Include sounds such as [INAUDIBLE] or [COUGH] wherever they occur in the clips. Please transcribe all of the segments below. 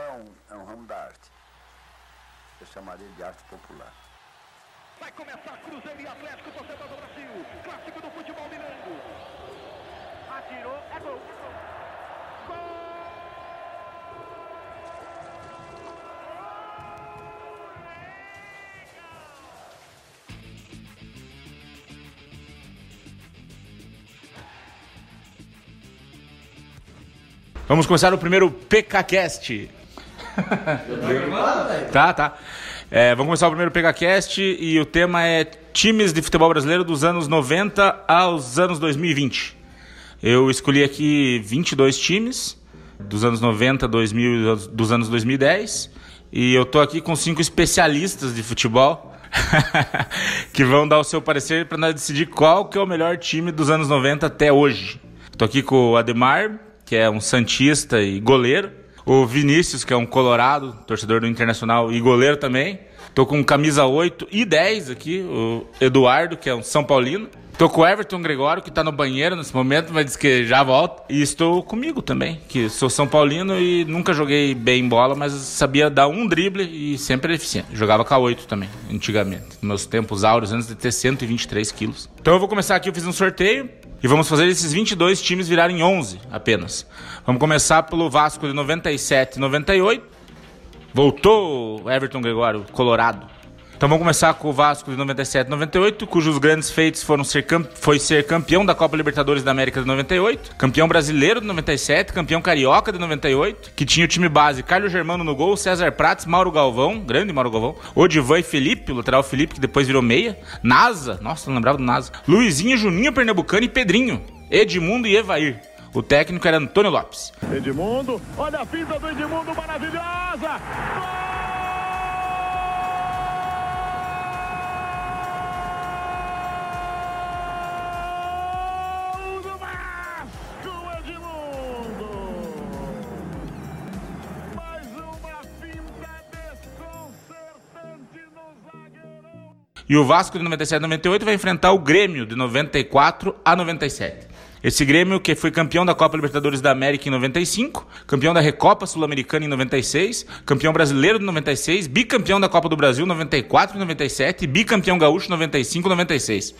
é um, é um ramo da arte. Eu chamaria de arte popular. Vai começar Cruzeiro e Atlético, torcedor do Brasil. Clássico do futebol mineiro. Atirou, é gol. Vamos começar o primeiro PKCast. Tá, tá. É, vamos começar o primeiro PKCast e o tema é times de futebol brasileiro dos anos 90 aos anos 2020. Eu escolhi aqui 22 times dos anos 90, 2000, dos anos 2010 e eu tô aqui com cinco especialistas de futebol [LAUGHS] que vão dar o seu parecer para nós decidir qual que é o melhor time dos anos 90 até hoje. Tô aqui com o Ademar, que é um santista e goleiro. O Vinícius, que é um colorado, torcedor do Internacional e goleiro também. Tô com camisa 8 e 10 aqui, o Eduardo, que é um São Paulino. Tô com o Everton Gregório, que tá no banheiro nesse momento, mas diz que já volta. E estou comigo também, que sou São Paulino e nunca joguei bem bola, mas sabia dar um drible e sempre era eficiente. Jogava K8 também, antigamente. Nos meus tempos áureos, antes de ter 123 quilos. Então eu vou começar aqui, eu fiz um sorteio. E vamos fazer esses 22 times virarem 11 apenas. Vamos começar pelo Vasco de 97 e 98. Voltou Everton Gregório, Colorado. Então vamos começar com o Vasco de 97 e 98, cujos grandes feitos foram ser foi ser campeão da Copa Libertadores da América de 98, campeão brasileiro de 97, campeão carioca de 98, que tinha o time base Carlos Germano no gol, César Prates, Mauro Galvão, grande Mauro Galvão, Odivan e Felipe, o lateral Felipe, que depois virou meia, Nasa, nossa, não lembrava do Nasa, Luizinho, Juninho Pernambucano e Pedrinho, Edmundo e Evair. O técnico era Antônio Lopes. Edmundo, olha a pinta do Edmundo maravilhosa! E o Vasco de 97 a 98 vai enfrentar o Grêmio de 94 a 97. Esse Grêmio que foi campeão da Copa Libertadores da América em 95, campeão da Recopa Sul-Americana em 96, campeão brasileiro de 96, bicampeão da Copa do Brasil 94 e 97, bicampeão gaúcho 95 e 96.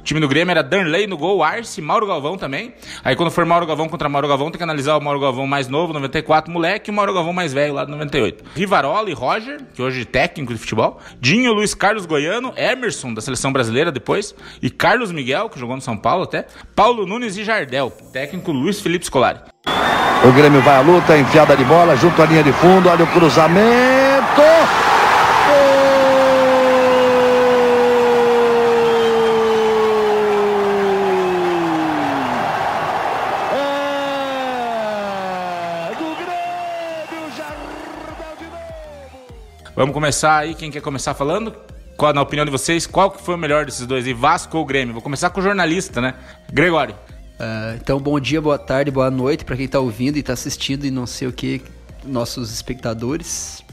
O time do Grêmio era Danley no gol, Arce, Mauro Galvão também. Aí quando for Mauro Galvão contra Mauro Galvão, tem que analisar o Mauro Galvão mais novo, 94, moleque, e o Mauro Galvão mais velho, lá de 98. Rivarola e Roger, que hoje é técnico de futebol. Dinho, Luiz Carlos Goiano, Emerson, da seleção brasileira depois, e Carlos Miguel, que jogou no São Paulo até. Paulo Nunes e Jardel, técnico Luiz Felipe Scolari. O Grêmio vai à luta, enfiada de bola, junto à linha de fundo, olha o cruzamento. Vamos começar aí, quem quer começar falando? Qual, na opinião de vocês, qual que foi o melhor desses dois aí, Vasco ou Grêmio? Vou começar com o jornalista, né? Gregório. Uh, então, bom dia, boa tarde, boa noite para quem está ouvindo e está assistindo e não sei o que, nossos espectadores.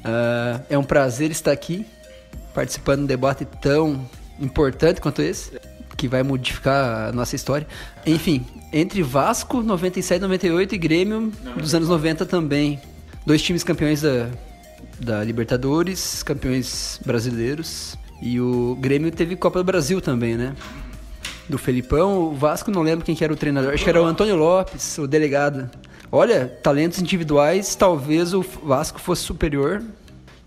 Uh, é um prazer estar aqui participando de um debate tão importante quanto esse, que vai modificar a nossa história. Enfim, entre Vasco 97 98 e Grêmio dos anos 90 também. Dois times campeões da, da Libertadores, campeões brasileiros. E o Grêmio teve Copa do Brasil também, né? Do Felipão, o Vasco não lembro quem que era o treinador, acho que era o Antônio Lopes, o delegado. Olha, talentos individuais, talvez o Vasco fosse superior.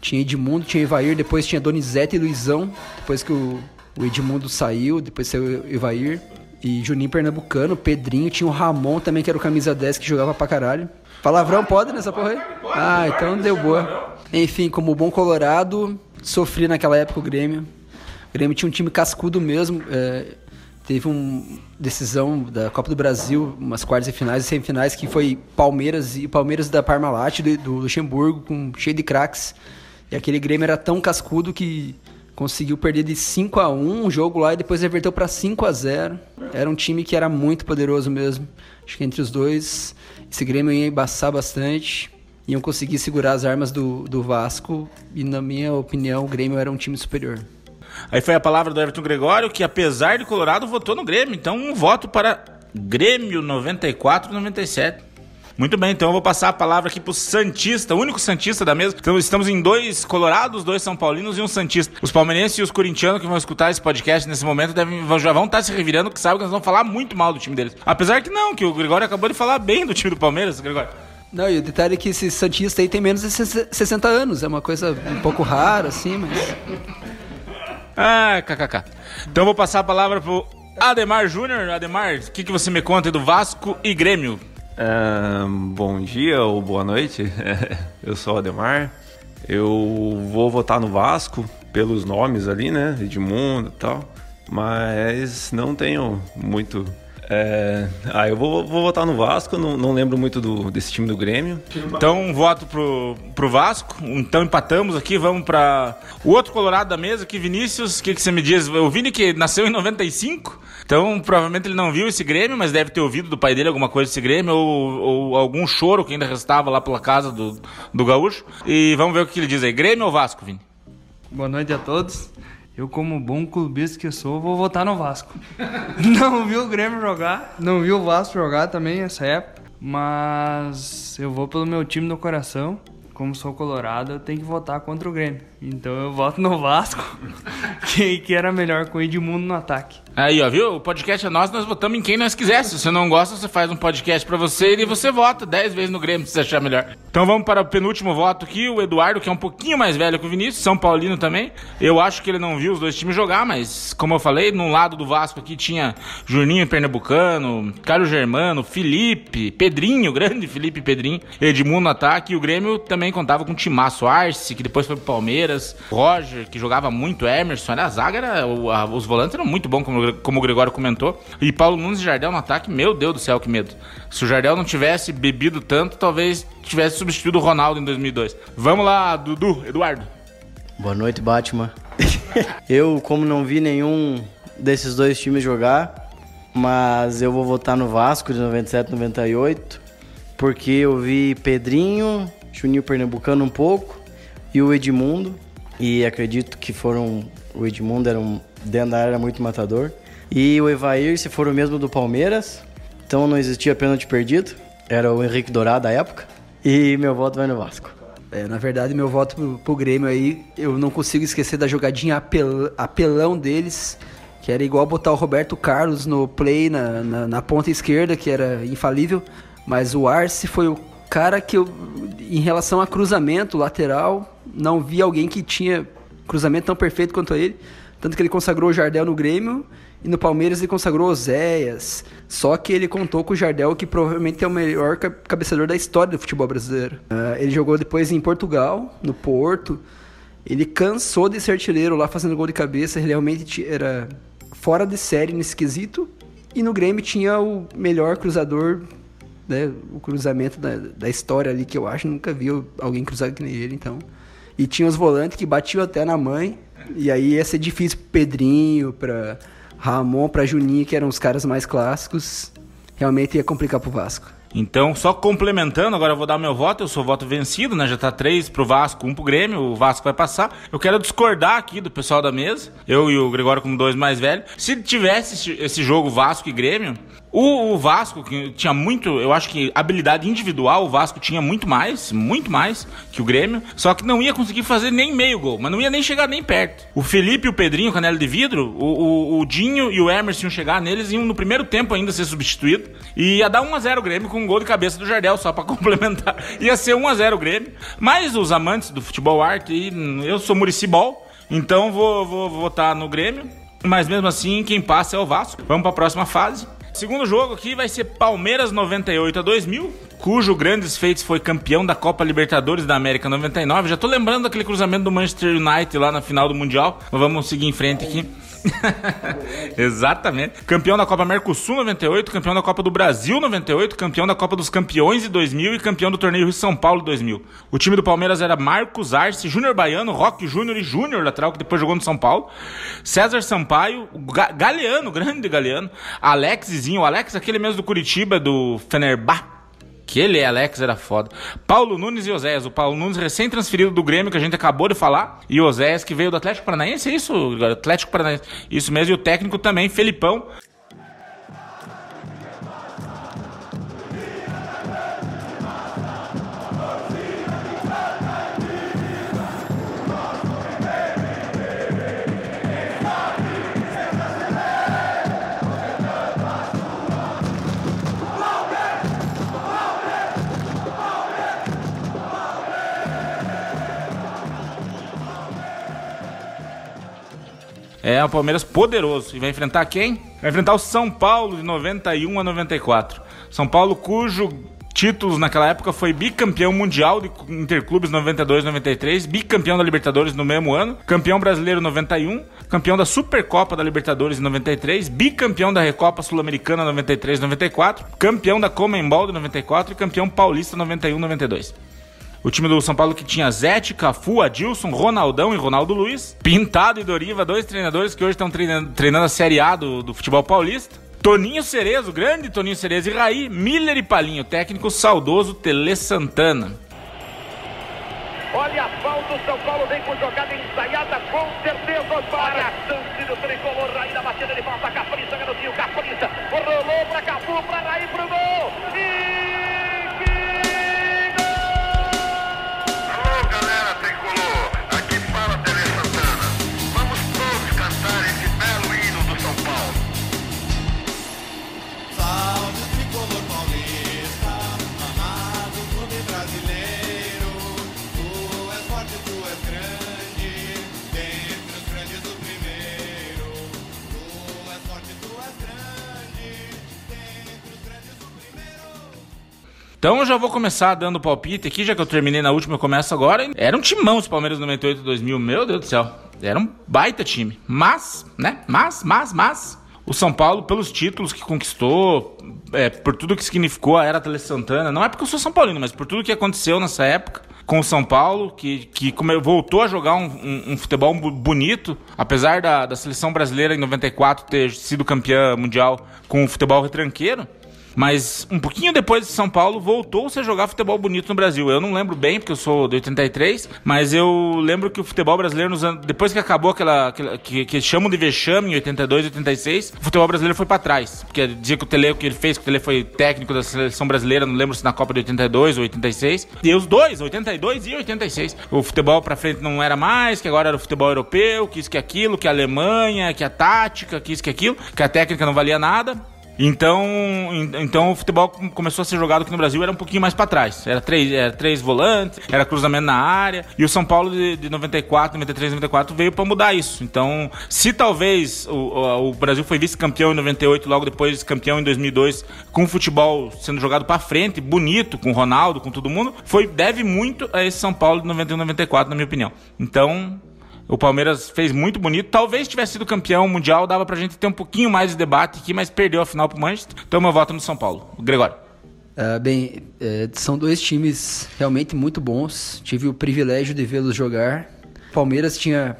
Tinha Edmundo, tinha Evair, depois tinha Donizete e Luizão, depois que o, Edmundo saiu, depois saiu o Evair. E Juninho Pernambucano, Pedrinho, tinha o Ramon também, que era o camisa 10 que jogava pra caralho. Palavrão pode nessa porra aí? Ah, então deu boa. Enfim, como bom colorado, sofri naquela época o Grêmio. O Grêmio tinha um time cascudo mesmo. É, teve uma decisão da Copa do Brasil, umas quartas e finais e semifinais, que foi Palmeiras e Palmeiras da Parmalat, do, do Luxemburgo, com, cheio de craques. E aquele Grêmio era tão cascudo que conseguiu perder de 5 a 1 um jogo lá e depois reverteu para 5 a 0 Era um time que era muito poderoso mesmo. Acho que entre os dois, esse Grêmio ia embaçar bastante iam conseguir segurar as armas do, do Vasco e, na minha opinião, o Grêmio era um time superior. Aí foi a palavra do Everton Gregório, que apesar de Colorado, votou no Grêmio. Então, um voto para Grêmio 94 97. Muito bem, então eu vou passar a palavra aqui pro Santista, o único Santista da mesa. Então estamos em dois colorados, dois São Paulinos e um Santista. Os palmeirenses e os corintianos que vão escutar esse podcast nesse momento devem, já vão estar se revirando, que sabem que nós vamos falar muito mal do time deles. Apesar que não, que o Gregório acabou de falar bem do time do Palmeiras, Gregório. Não, e o detalhe é que esse Santista aí tem menos de 60 anos. É uma coisa um pouco rara, assim, mas. Ah, kkk. Então vou passar a palavra pro Ademar Júnior. Ademar, o que, que você me conta do Vasco e Grêmio? Bom dia ou boa noite. [LAUGHS] Eu sou o Ademar. Eu vou votar no Vasco pelos nomes ali, né? Edmundo e tal. Mas não tenho muito é, ah, eu vou, vou votar no Vasco, não, não lembro muito do, desse time do Grêmio. Então, voto pro, pro Vasco. Então, empatamos aqui, vamos para o outro colorado da mesa aqui, Vinícius. O que, que você me diz? O Vini que nasceu em 95, então provavelmente ele não viu esse Grêmio, mas deve ter ouvido do pai dele alguma coisa desse Grêmio, ou, ou algum choro que ainda restava lá pela casa do, do Gaúcho. E vamos ver o que ele diz aí. Grêmio ou Vasco, Vini? Boa noite a todos. Eu, como bom clubista que sou, vou votar no Vasco. [LAUGHS] não vi o Grêmio jogar, não vi o Vasco jogar também nessa época, mas eu vou pelo meu time do coração. Como sou colorado, eu tenho que votar contra o Grêmio. Então eu voto no Vasco, [LAUGHS] que, que era melhor com o Edmundo no ataque. Aí, ó, viu? O podcast é nosso, nós votamos em quem nós quiser. Se você não gosta, você faz um podcast para você e você vota 10 vezes no Grêmio, se você achar melhor. Então vamos para o penúltimo voto aqui, o Eduardo, que é um pouquinho mais velho que o Vinícius, São Paulino também. Eu acho que ele não viu os dois times jogar, mas como eu falei, no lado do Vasco aqui tinha Juninho Pernambucano, Carlos Germano, Felipe, Pedrinho, [LAUGHS] grande Felipe Pedrinho, Edmundo ataque, e o Grêmio também contava com o Timaço Arce, que depois foi pro Palmeiras, Roger, que jogava muito, Emerson, a zaga era, os volantes eram muito bons, como como o Gregório comentou. E Paulo Nunes e Jardel no ataque, meu Deus do céu, que medo. Se o Jardel não tivesse bebido tanto, talvez tivesse substituído o Ronaldo em 2002. Vamos lá, Dudu, Eduardo. Boa noite, Batman. [LAUGHS] eu, como não vi nenhum desses dois times jogar, mas eu vou votar no Vasco de 97 98, porque eu vi Pedrinho, Juninho Pernambucano um pouco e o Edmundo, e acredito que foram o Edmundo era um dentro da área muito matador. E o Evair, se for o mesmo do Palmeiras, então não existia pênalti perdido. Era o Henrique Dourado da época. E meu voto vai no Vasco. É, na verdade, meu voto pro, pro Grêmio aí, eu não consigo esquecer da jogadinha apel, apelão deles, que era igual botar o Roberto Carlos no play na, na, na ponta esquerda, que era infalível. Mas o Arce foi o cara que eu, em relação a cruzamento lateral, não vi alguém que tinha cruzamento tão perfeito quanto ele. Tanto que ele consagrou o Jardel no Grêmio e no Palmeiras ele consagrou Oséias. Só que ele contou com o Jardel, que provavelmente é o melhor cabeceador da história do futebol brasileiro. Uh, ele jogou depois em Portugal, no Porto. Ele cansou de ser artilheiro lá fazendo gol de cabeça. Ele realmente era fora de série nesse quesito. E no Grêmio tinha o melhor cruzador, né, o cruzamento da, da história ali, que eu acho. Nunca vi alguém cruzar que nem ele, então. E tinha os volantes que batiam até na mãe. E aí ia ser difícil pro Pedrinho, pra Ramon, pra Juninho, que eram os caras mais clássicos. Realmente ia complicar pro Vasco. Então, só complementando, agora eu vou dar meu voto. Eu sou voto vencido, né? Já tá três pro Vasco, um pro Grêmio. O Vasco vai passar. Eu quero discordar aqui do pessoal da mesa. Eu e o Gregório, como dois mais velhos. Se tivesse esse jogo Vasco e Grêmio, o, o, Vasco, que tinha muito, eu acho que habilidade individual, o Vasco tinha muito mais, muito mais que o Grêmio, só que não ia conseguir fazer nem meio gol, mas não ia nem chegar nem perto. O Felipe e o Pedrinho, canela de vidro, o, o, o Dinho e o Emerson iam chegar neles, iam no primeiro tempo ainda ser substituído, e ia dar 1x0 o Grêmio com um gol de cabeça do Jardel, só para [LAUGHS] complementar. Ia ser 1x0 o Grêmio. Mas os amantes do futebol arte, eu sou Murici Ball, então vou, vou votar no Grêmio. Mas mesmo assim, quem passa é o Vasco. Vamos para a próxima fase. Segundo jogo aqui vai ser Palmeiras 98 a 2000, cujo grandes feitos foi campeão da Copa Libertadores da América 99. Já tô lembrando daquele cruzamento do Manchester United lá na final do Mundial. Mas vamos seguir em frente aqui. [LAUGHS] Exatamente. Campeão da Copa Mercosul 98, campeão da Copa do Brasil 98, campeão da Copa dos Campeões de 2000 e campeão do Torneio Rio São Paulo 2000. O time do Palmeiras era Marcos Arce, Júnior Baiano, Roque Júnior e Júnior lateral, que depois jogou no São Paulo. César Sampaio, Galeano, grande Galeano. Alexzinho, Alex, aquele mesmo do Curitiba, do Fenerbah Aquele Alex era foda. Paulo Nunes e Oséias. O Paulo Nunes recém-transferido do Grêmio, que a gente acabou de falar. E Oséias, que veio do Atlético Paranaense, é isso? Atlético Paranaense. Isso mesmo. E o técnico também, Felipão. É o Palmeiras poderoso. E vai enfrentar quem? Vai enfrentar o São Paulo de 91 a 94. São Paulo, cujo títulos naquela época foi bicampeão mundial de interclubes 92 93, bicampeão da Libertadores no mesmo ano, campeão brasileiro 91, campeão da Supercopa da Libertadores em 93, bicampeão da Recopa Sul-Americana 93 94, campeão da Comembol de 94 e campeão paulista 91 92. O time do São Paulo que tinha Zete, Cafu, Adilson, Ronaldão e Ronaldo Luiz. Pintado e Doriva, dois treinadores que hoje estão treinando, treinando a Série A do, do futebol paulista. Toninho Cerezo, grande Toninho Cerezo e Raí, Miller e Palinho, técnico saudoso Tele Santana. Olha a falta, o São Paulo vem com jogada ensaiada, com certeza para a chance do tricolor, Raí na batida de falta, Capriça, garotinho, Capriça, rolou para Cafu, para Raí, pro gol, e floor. Então eu já vou começar dando palpite aqui, já que eu terminei na última, eu começo agora. Era um timão os Palmeiras 98 e 2000, meu Deus do céu. Era um baita time. Mas, né? Mas, mas, mas. O São Paulo, pelos títulos que conquistou, é, por tudo que significou a era Tele Santana, não é porque eu sou São Paulino, mas por tudo que aconteceu nessa época com o São Paulo, que, que voltou a jogar um, um- um futebol bonito, apesar da, da seleção brasileira em 94 ter sido campeã mundial com o futebol retranqueiro. Mas um pouquinho depois de São Paulo, voltou-se a jogar futebol bonito no Brasil. Eu não lembro bem, porque eu sou de 83, mas eu lembro que o futebol brasileiro, nos anos, depois que acabou aquela. aquela- que, que chamam de vexame em 82 86, o futebol brasileiro foi pra trás. Porque dizia que o Tele, o que ele fez, que o Tele foi técnico da seleção brasileira, não lembro se na Copa de 82 ou 86. E os dois, 82 e 86. O futebol pra frente não era mais, que agora era o futebol europeu, que isso que aquilo, que a Alemanha, que a tática, que isso que aquilo, que a técnica não valia nada. Então, en- então o futebol com- começou a ser jogado aqui no Brasil era um pouquinho mais pra trás. Era três, era três volantes, era cruzamento na área. E o São Paulo de, de 94, 93, 94 veio pra mudar isso. Então, se talvez o, o- Brasil foi vice-campeão em 98, logo depois campeão em 2002, com o futebol sendo jogado pra frente, bonito, com o Ronaldo, com todo mundo, foi deve muito a esse São Paulo de 91, 94, na minha opinião. Então, o Palmeiras fez muito bonito. Talvez tivesse sido campeão mundial, dava pra gente ter um pouquinho mais de debate aqui, mas perdeu a final pro Manchester. Então meu voto no São Paulo. Gregório. Ah, bem, é, são dois times realmente muito bons. Tive o privilégio de vê-los jogar. Palmeiras tinha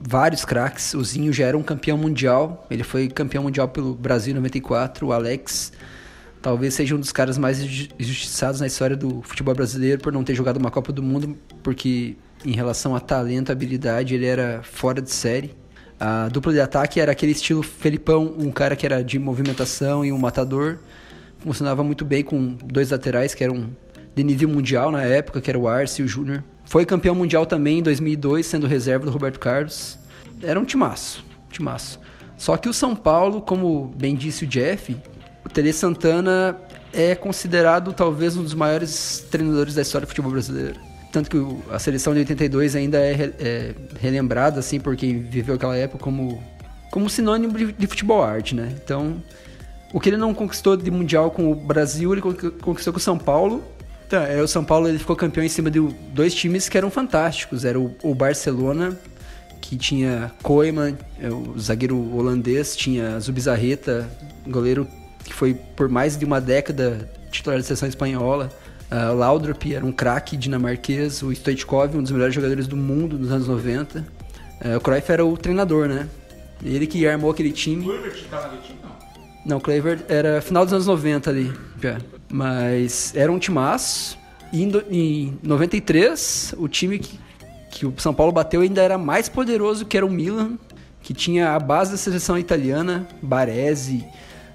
vários craques. O Zinho já era um campeão mundial. Ele foi campeão mundial pelo Brasil em 94. O Alex talvez seja um dos caras mais inju- injustiçados na história do futebol brasileiro por não ter jogado uma Copa do Mundo, porque em relação a talento, habilidade, ele era fora de série. A dupla de ataque era aquele estilo Felipão, um cara que era de movimentação e um matador. Funcionava muito bem com dois laterais que eram de nível mundial na época, que era o Arce e o Júnior. Foi campeão mundial também em 2002, sendo reserva do Roberto Carlos. Era um timaço, timaço. Só que o São Paulo, como bem disse o Jeff, o Tele Santana é considerado talvez um dos maiores treinadores da história do futebol brasileiro. Tanto que a seleção de 82 ainda é, é relembrada, assim, por quem viveu aquela época como, como sinônimo de, de futebol arte, né? Então, o que ele não conquistou de mundial com o Brasil, ele conqui- conquistou com o São Paulo. Então, é, o São Paulo ele ficou campeão em cima de dois times que eram fantásticos. Era o, o Barcelona, que tinha Koeman, é, o zagueiro holandês, tinha Zubizarreta, goleiro que foi por mais de uma década titular da seleção espanhola. Uh, Laudrup era um craque dinamarquês, o Stoichkov, um dos melhores jogadores do mundo nos anos 90. Uh, o Cruyff era o treinador, né? Ele que armou aquele time. Não, Clever era final dos anos 90 ali, já. Mas era um timaço. E em, do- em 93, o time que, que o São Paulo bateu ainda era mais poderoso que era o Milan, que tinha a base da seleção italiana, Baresi,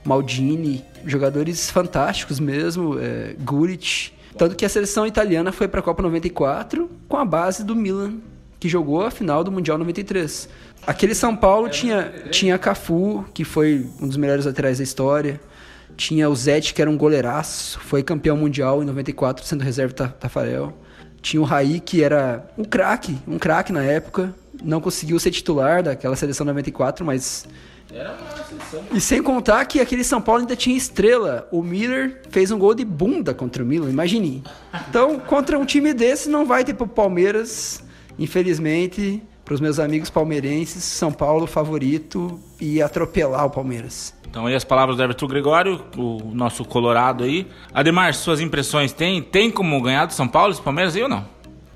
Maldini, jogadores fantásticos mesmo, é, Guric. Tanto que a seleção italiana foi para a Copa 94 com a base do Milan, que jogou a final do Mundial 93. Aquele São Paulo tinha, tinha Cafu, que foi um dos melhores laterais da história. Tinha o Zete, que era um goleiraço, foi campeão mundial em 94, sendo reserva Tafarel. Tinha o Raí, que era um craque, um craque na época. Não conseguiu ser titular daquela seleção 94, mas e sem contar que aquele São Paulo ainda tinha estrela. O Miller fez um gol de bunda contra o Milan, imagine. Então, contra um time desse, não vai ter pro Palmeiras, infelizmente, para os meus amigos palmeirenses, São Paulo favorito e atropelar o Palmeiras. Então aí as palavras do Everton Gregório, o nosso colorado aí. Ademar, suas impressões tem? Tem como ganhar do São Paulo, esse Palmeiras aí ou não?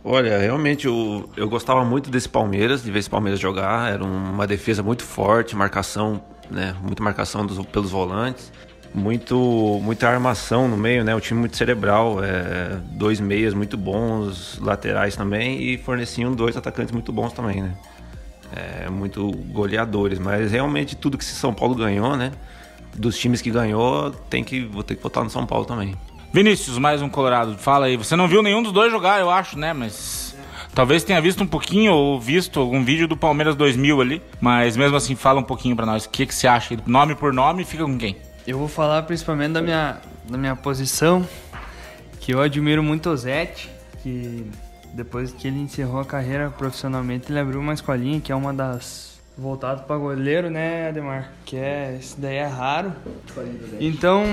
Olha, realmente eu, eu gostava muito desse Palmeiras, de ver esse Palmeiras jogar. Era uma defesa muito forte, marcação, né? Muita marcação dos, pelos volantes. Muito, muita armação no meio, né? O time muito cerebral. É, dois meias muito bons, laterais também. E forneciam dois atacantes muito bons também, né? É, muito goleadores. Mas realmente tudo que São Paulo ganhou, né? Dos times que ganhou, tem que, vou ter que votar no São Paulo também. Vinícius, mais um colorado. Fala aí. Você não viu nenhum dos dois jogar, eu acho, né? Mas talvez tenha visto um pouquinho ou visto algum vídeo do Palmeiras 2000 ali. Mas mesmo assim, fala um pouquinho pra nós. O que, que você acha? Nome por nome, fica com quem? Eu vou falar principalmente da minha, da minha posição, que eu admiro muito o Zete, que depois que ele encerrou a carreira profissionalmente, ele abriu uma escolinha que é uma das voltado para goleiro, né, Ademar? Que é isso daí é raro. Então,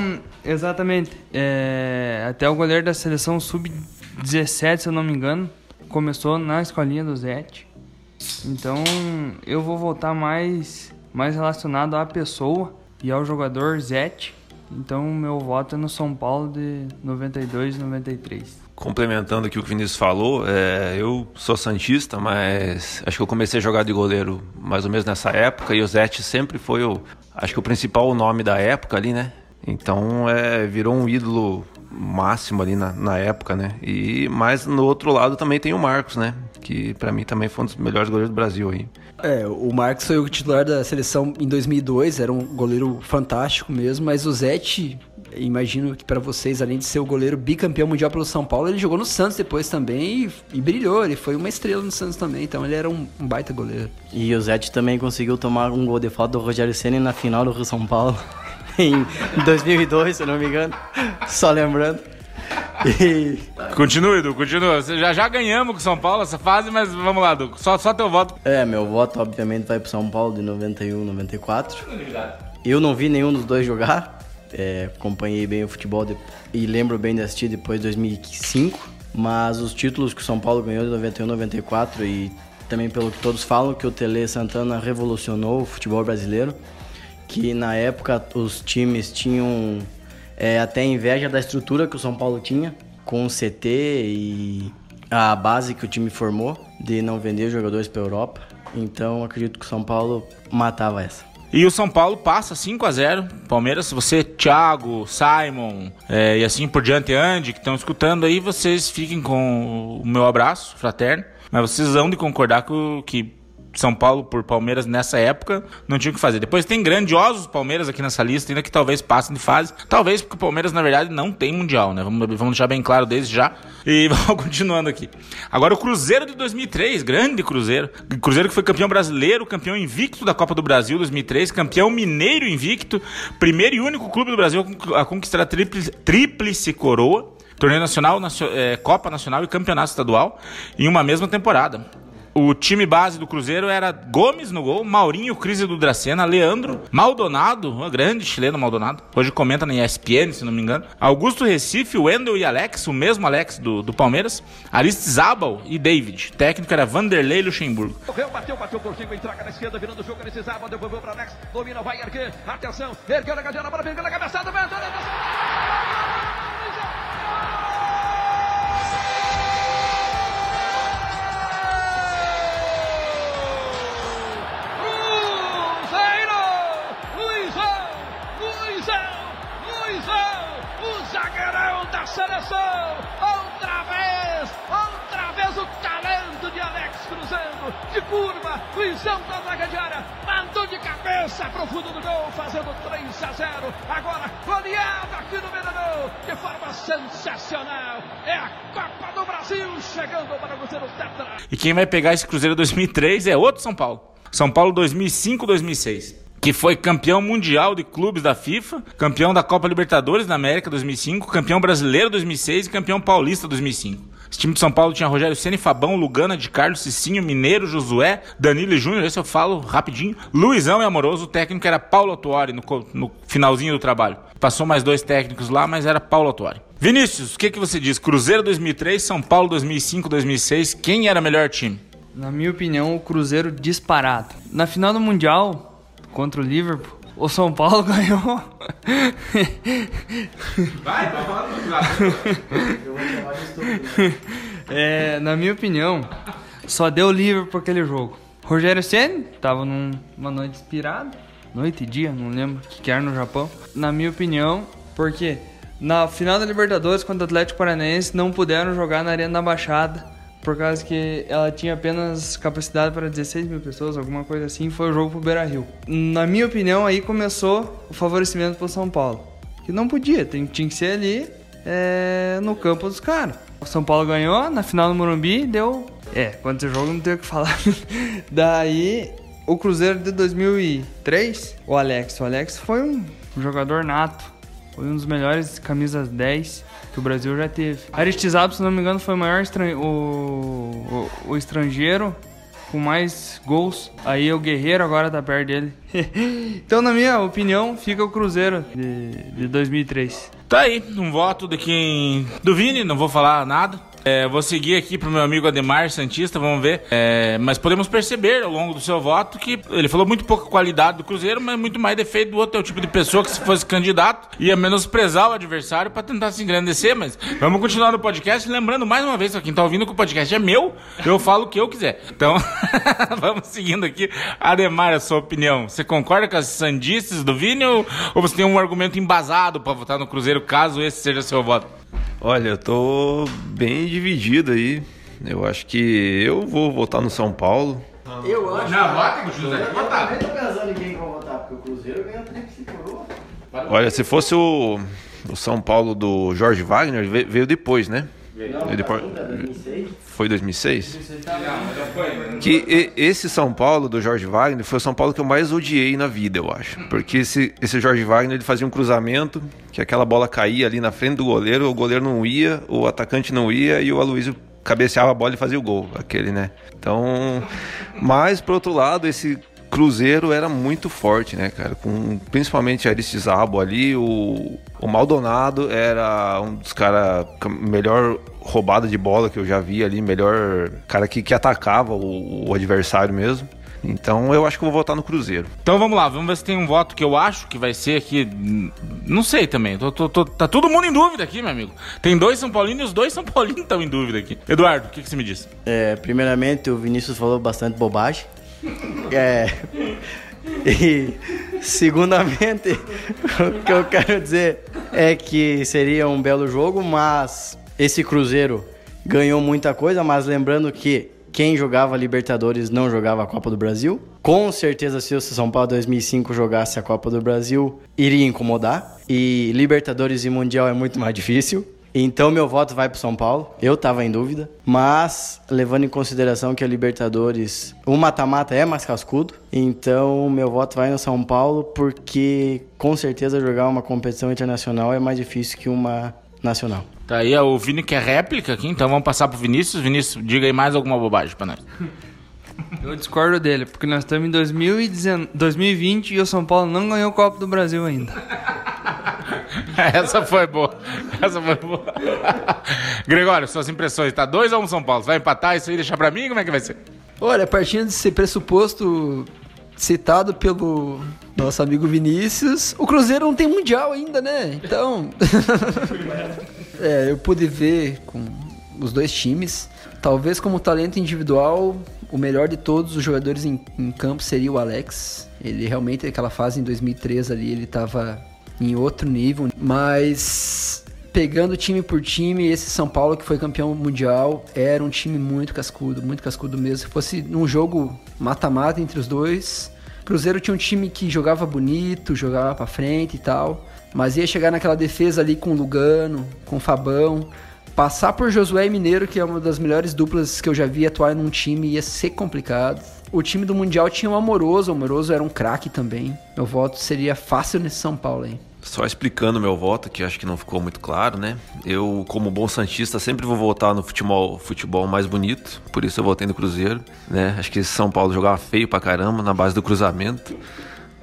exatamente, é, até o goleiro da seleção sub-17, se eu não me engano, começou na escolinha do Zete. Então, eu vou voltar mais mais relacionado à pessoa e ao jogador Zete. Então, meu voto é no São Paulo de 92 e 93. Complementando aqui o que o Vinícius falou, é, eu sou santista, mas acho que eu comecei a jogar de goleiro mais ou menos nessa época e o Zete sempre foi o, acho que o principal nome da época ali, né? Então é, virou um ídolo máximo ali na, na época, né? E mas no outro lado também tem o Marcos, né? Que para mim também foi um dos melhores goleiros do Brasil aí. É, o Marcos foi o titular da seleção em 2002, era um goleiro fantástico mesmo, mas o Zete, imagino que para vocês, além de ser o goleiro bicampeão mundial pelo São Paulo, ele jogou no Santos depois também e, e brilhou, ele foi uma estrela no Santos também, então ele era um, um baita goleiro. E o Zete também conseguiu tomar um gol de falta do Rogério Senna na final do Rio São Paulo, [LAUGHS] em 2002, se eu não me engano, só lembrando. E Continue, Edu, continua. Você Já, já ganhamos com o São Paulo essa fase, mas vamos lá, Edu. Só, só teu voto. É, meu voto obviamente vai pro São Paulo de 91, 94. Eu não vi nenhum dos dois jogar. É, acompanhei bem o futebol de- e lembro bem de assistir depois de 2005. Mas os títulos que o São Paulo ganhou de 91, 94 e também pelo que todos falam que o Tele Santana revolucionou o futebol brasileiro. Que na época os times tinham é, até inveja da estrutura que o São Paulo tinha com o CT e a base que o time formou de não vender jogadores para Europa. Então acredito que o São Paulo matava essa. E o São Paulo passa 5 a 0 Palmeiras, você, Thiago, Simon é, e assim por diante, Andy, que estão escutando aí, vocês fiquem com o meu abraço fraterno. Mas vocês vão de concordar com que São Paulo por Palmeiras nessa época não tinha o que fazer. Depois tem grandiosos Palmeiras aqui nessa lista, ainda que talvez passem de fase. Talvez porque o Palmeiras, na verdade, não tem Mundial, né? Vamos, vamos deixar bem claro desde já. E [LAUGHS] vamos continuando aqui. Agora o Cruzeiro de 2003, grande Cruzeiro. Cruzeiro que foi campeão brasileiro, campeão invicto da Copa do Brasil 2003, campeão mineiro invicto, primeiro e único clube do Brasil a conquistar a tríplice, tríplice coroa. Torneio nacional, nacio- eh, Copa Nacional e Campeonato Estadual em uma mesma temporada. O time base do Cruzeiro era Gomes no gol, Maurinho, Crise do Dracena, Leandro, Maldonado, o grande chileno Maldonado, hoje comenta na ESPN, se não me engano, Augusto Recife, Wendel e Alex, o mesmo Alex do, do Palmeiras, Aristizábal e David. O técnico era Vanderlei Luxemburgo. Correu, bateu, bateu por cinco, entrega na esquerda, virando o jogo, precisava, devolveu para Alex, domina, vai erguer, atenção, ergueu na gadeira, bola pegando a cabeçada, vai Luizão! Luizão! O zagueirão da seleção! Outra vez! Outra vez o talento de Alex cruzando! De curva! Luizão da zaga de área! Mandou de cabeça pro fundo do gol, fazendo 3 a 0. Agora, goleada aqui no Mineirão! De forma sensacional! É a Copa do Brasil chegando para o Cruzeiro Tetra! E quem vai pegar esse Cruzeiro 2003 é outro São Paulo. São Paulo 2005-2006. Que foi campeão mundial de clubes da FIFA, campeão da Copa Libertadores da América 2005, campeão brasileiro 2006 e campeão paulista 2005. Esse time de São Paulo tinha Rogério Ceni, Fabão, Lugana, de Carlos, Cicinho, Mineiro, Josué, Danilo e Júnior, esse eu falo rapidinho. Luizão e Amoroso, o técnico era Paulo Atuari no, no finalzinho do trabalho. Passou mais dois técnicos lá, mas era Paulo Atuari. Vinícius, o que, que você diz? Cruzeiro 2003, São Paulo 2005, 2006, quem era melhor time? Na minha opinião, o Cruzeiro disparado. Na final do Mundial, contra o Liverpool, o São Paulo [LAUGHS] ganhou. Vai, vai falar É, na minha opinião, só deu Liverpool aquele jogo. Rogério Ceni tava num- numa noite inspirada, noite e dia, não lembro o que, que era no Japão. Na minha opinião, porque na final da Libertadores contra o Atlético Paranaense não puderam jogar na Arena da Baixada por causa que ela tinha apenas capacidade para 16 mil pessoas, alguma coisa assim, foi o jogo pro Beira Rio. Na minha opinião, aí começou o favorecimento pro São Paulo. Que não podia, tinha que ser ali é, no campo dos caras. O São Paulo ganhou, na final do Morumbi, deu. É, quanto jogo não tem o que falar. [LAUGHS] Daí, o Cruzeiro de 2003, o Alex. O Alex foi um jogador nato. Foi um dos melhores camisas 10 que o Brasil já teve. Aristizábal, se não me engano, foi o maior estran... o... O... o estrangeiro com mais gols. Aí o Guerreiro agora tá perto dele. [LAUGHS] então, na minha opinião, fica o Cruzeiro de, de 2003. Tá aí, um voto de quem. Do Vini, não vou falar nada. É, vou seguir aqui pro meu amigo Ademar Santista, vamos ver. É, mas podemos perceber ao longo do seu voto que ele falou muito pouca qualidade do Cruzeiro, mas muito mais defeito do outro. É o tipo de pessoa que, se fosse candidato, ia menosprezar o adversário pra tentar se engrandecer. Mas vamos continuar no podcast. Lembrando mais uma vez, pra quem tá ouvindo que o podcast é meu, eu falo o que eu quiser. Então, [LAUGHS] vamos seguindo aqui. Ademar, a sua opinião. Você concorda com as sandices do Vini ou, ou você tem um argumento embasado pra votar no Cruzeiro, caso esse seja seu voto? Olha, eu tô bem dividido aí. Eu acho que eu vou votar no São Paulo. Eu acho. Não, vota, José. Eu também tô pensando em quem que vou votar, porque o Cruzeiro ganhou até que se coroa. Olha, se fosse o, o São Paulo do Jorge Wagner, ve- veio depois, né? Veio depois, foi 2006? Que esse São Paulo do Jorge Wagner foi o São Paulo que eu mais odiei na vida, eu acho. Porque esse, esse Jorge Wagner ele fazia um cruzamento, que aquela bola caía ali na frente do goleiro, o goleiro não ia, o atacante não ia e o Aloysio cabeceava a bola e fazia o gol, aquele, né? Então, mas por outro lado, esse Cruzeiro era muito forte, né, cara? Com principalmente Aristizabo ali, o, o Maldonado era um dos caras melhor roubada de bola que eu já vi ali, melhor cara que, que atacava o, o adversário mesmo. Então eu acho que eu vou votar no Cruzeiro. Então vamos lá, vamos ver se tem um voto que eu acho que vai ser aqui. Não sei também. tô- tô- tô- tá todo mundo em dúvida aqui, meu amigo. Tem dois São Paulinos e os dois São [LAUGHS] Paulinos estão em dúvida aqui. Eduardo, o que, que você me diz? É, primeiramente, o Vinícius falou bastante bobagem. [LAUGHS] É. E, segundamente, [LAUGHS] o que eu quero dizer é que seria um belo jogo, mas esse Cruzeiro ganhou muita coisa, mas lembrando que quem jogava Libertadores não jogava a Copa do Brasil. Com certeza, se o São Paulo 2005 jogasse a Copa do Brasil, iria incomodar. E Libertadores e Mundial é muito mais difícil. Então meu voto vai pro São Paulo. Eu tava em dúvida, mas levando em consideração que a Libertadores, o mata-mata é mais cascudo, então meu voto vai no São Paulo porque com certeza jogar uma competição internacional é mais difícil que uma nacional. Tá aí, ó, o Vini quer réplica aqui, então vamos passar pro Vinícius. Vinícius, diga aí mais alguma bobagem pra nós. [LAUGHS] Eu discordo dele, porque nós estamos em 2019 2020 e o São Paulo não ganhou o Copa do Brasil ainda. [LAUGHS] Essa foi boa. Essa foi boa. [LAUGHS] Gregório, suas impressões. Tá 2 a 1 um São Paulo. Você vai empatar isso aí e deixar pra mim? Como é que vai ser? Olha, partindo desse pressuposto citado pelo nosso amigo Vinícius, o Cruzeiro não tem mundial ainda, né? Então, [LAUGHS] é, eu pude ver com os dois times. Talvez como talento individual, o melhor de todos os jogadores em, em campo seria o Alex. Ele realmente, naquela fase em 2003 ali, ele tava em outro nível. Mas pegando time por time, esse São Paulo que foi campeão mundial era um time muito cascudo, muito cascudo mesmo. Se fosse num jogo mata-mata entre os dois, Cruzeiro tinha um time que jogava bonito, jogava pra frente e tal, mas ia chegar naquela defesa ali com Lugano, com Fabão, passar por Josué e Mineiro, que é uma das melhores duplas que eu já vi atuar num time, ia ser complicado. O time do Mundial tinha o Amoroso, o Amoroso era um craque também. Meu voto seria fácil nesse São Paulo aí. Só explicando meu voto, que acho que não ficou muito claro, né? Eu, como bom santista, sempre vou votar no futebol, futebol mais bonito, por isso eu votei no Cruzeiro, né? Acho que São Paulo jogava feio pra caramba na base do cruzamento.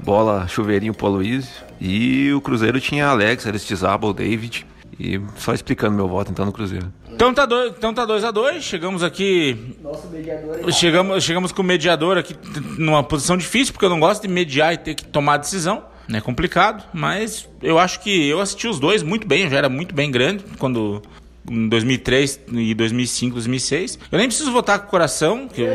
Bola, chuveirinho pro Aloysio. E o Cruzeiro tinha Alex, Aristizábal, David. E só explicando meu voto então no Cruzeiro. Então tá 2 então tá dois a 2 chegamos aqui. Nosso mediador Chegamos, chegamos com o mediador aqui numa posição difícil, porque eu não gosto de mediar e ter que tomar decisão. É complicado, mas eu acho que eu assisti os dois muito bem, eu já era muito bem grande quando em 2003 e 2005, 2006. Eu nem preciso votar com o coração, que eu,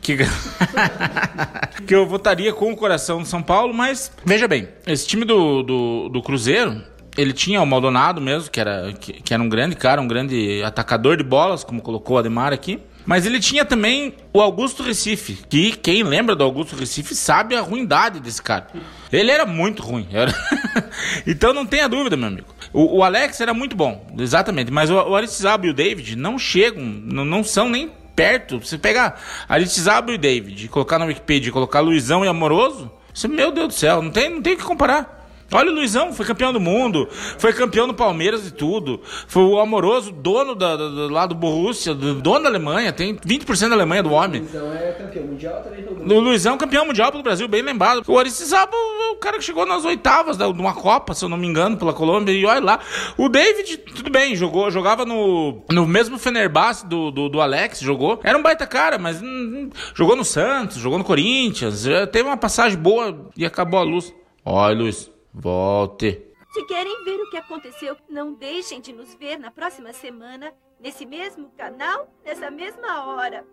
que, [LAUGHS] que eu votaria com o coração do São Paulo, mas veja bem, esse time do, do, do Cruzeiro, ele tinha o Maldonado mesmo, que era, que, que era um grande cara, um grande atacador de bolas, como colocou o Ademar aqui. Mas ele tinha também o Augusto Recife, que quem lembra do Augusto Recife sabe a ruindade desse cara. Ele era muito ruim. era- [LAUGHS] então não tenha dúvida, meu amigo. O, o Alex era muito bom, exatamente. Mas o, o Aristizábal e o David não chegam, não, não são nem perto. Você pegar Aristizábal e o David, colocar na Wikipedia, colocar Luizão e Amoroso, você, meu Deus do céu, não tem, não tem o que comparar. Olha o Luizão, foi campeão do mundo, foi campeão do Palmeiras e tudo. Foi o amoroso, dono da, da- do, lá do Borussia, do- dono da Alemanha, tem 20% da Alemanha do homem. Então é campeão mundial também jogou. O Luizão, campeão mundial pelo Brasil, bem lembrado. O Aristizábal, o cara que chegou nas oitavas de uma Copa, se eu não me engano, pela Colômbia, e olha lá. O David, tudo bem, jogou, jogava no, no mesmo Fenerbahçe do, do, do Alex, jogou. Era um baita cara, mas hum, hum, jogou no Santos, jogou no Corinthians, já teve uma passagem boa e acabou a luz. Olha, Luiz, volte. Se querem ver o que aconteceu, não deixem de nos ver na próxima semana, nesse mesmo canal, nessa mesma hora.